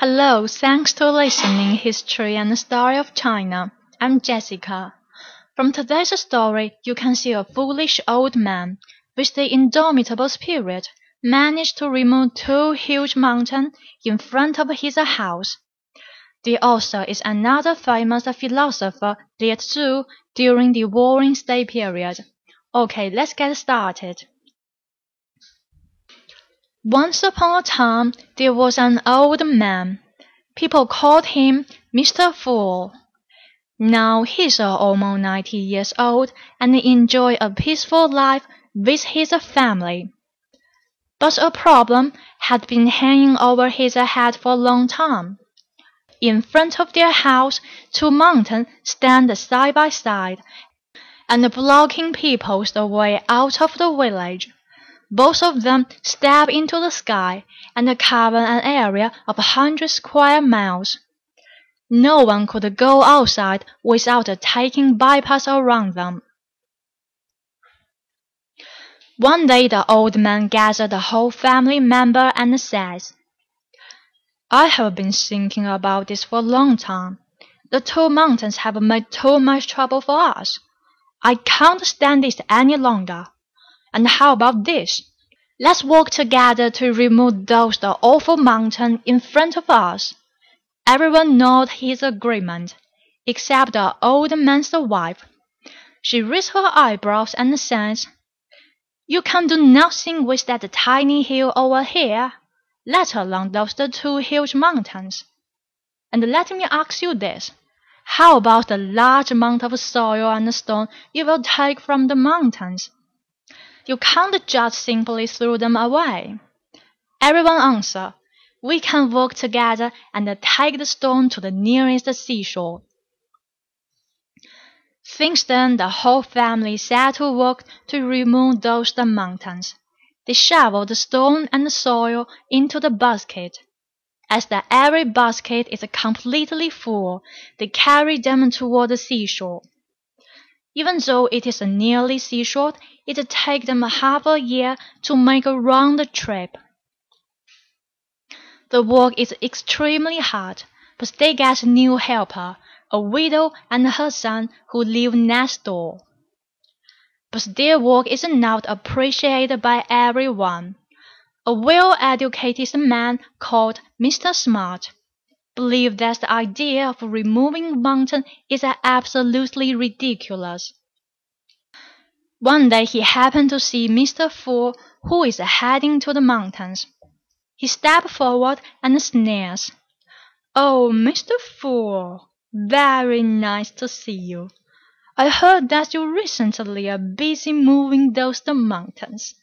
Hello, thanks to listening History and Story of China. I'm Jessica. From today's story, you can see a foolish old man, with the indomitable spirit, managed to remove two huge mountains in front of his house. The author is another famous philosopher, Lieh Tzu, during the Warring State period. Okay, let's get started. Once upon a time there was an old man. People called him Mr. Fool. Now he's almost ninety years old and enjoy a peaceful life with his family. But a problem had been hanging over his head for a long time. In front of their house two mountains stand side by side and blocking people's way out of the village. Both of them step into the sky and cover an area of a hundred square miles. No one could go outside without taking bypass around them. One day the old man gathered the whole family member and says, I have been thinking about this for a long time. The two mountains have made too much trouble for us. I can't stand this any longer. And how about this? Let's work together to remove those the awful mountain in front of us. Everyone nodded his agreement, except the old man's wife. She raised her eyebrows and said, You can do nothing with that tiny hill over here, let alone those two huge mountains. And let me ask you this. How about the large amount of soil and stone you will take from the mountains? You can't just simply throw them away. Everyone answer, we can work together and take the stone to the nearest seashore. Since then, the whole family set to work to remove those mountains. They shoveled the stone and the soil into the basket. As the every basket is completely full, they carry them toward the seashore. Even though it is nearly seashore, it takes them half a year to make a round trip. The work is extremely hard, but they get a new helper, a widow and her son who live next door. But their work is not appreciated by everyone. A well-educated man called Mr. Smart believe that the idea of removing mountain is absolutely ridiculous. One day he happened to see Mr. Fool, who is heading to the mountains. He stepped forward and sneers. Oh, Mr. Fool, very nice to see you. I heard that you recently are busy moving those mountains.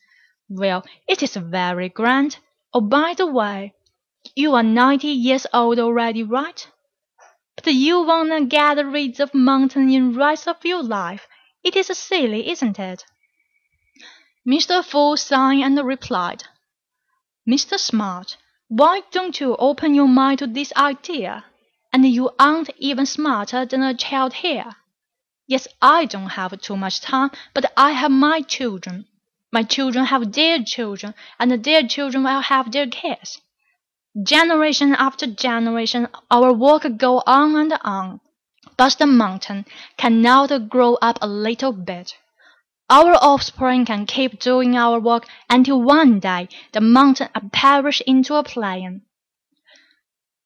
Well, it is very grand. Oh, by the way, you are ninety years old already, right? But you wanna get rid of mountain in rest of your life. It is silly, isn't it? Mr. Fool sighed and replied, Mr. Smart, why don't you open your mind to this idea? And you aren't even smarter than a child here. Yes, I don't have too much time, but I have my children. My children have their children, and their children will have their kids. Generation after generation, our work go on and on. But the mountain cannot grow up a little bit. Our offspring can keep doing our work until one day the mountain perish into a plain.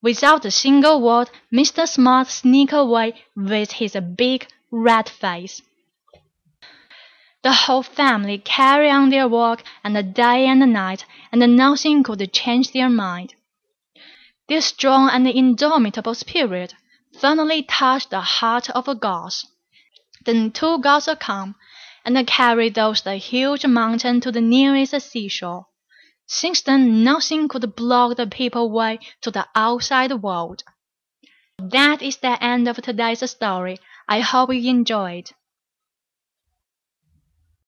Without a single word, Mr. Smart sneaked away with his big red face. The whole family carried on their work and day and night, and nothing could change their mind. Their strong and indomitable spirit finally touched the heart of a god. Then two gods come and carry those the huge mountain to the nearest seashore. Since then nothing could block the people way to the outside world. That is the end of today's story. I hope you enjoyed.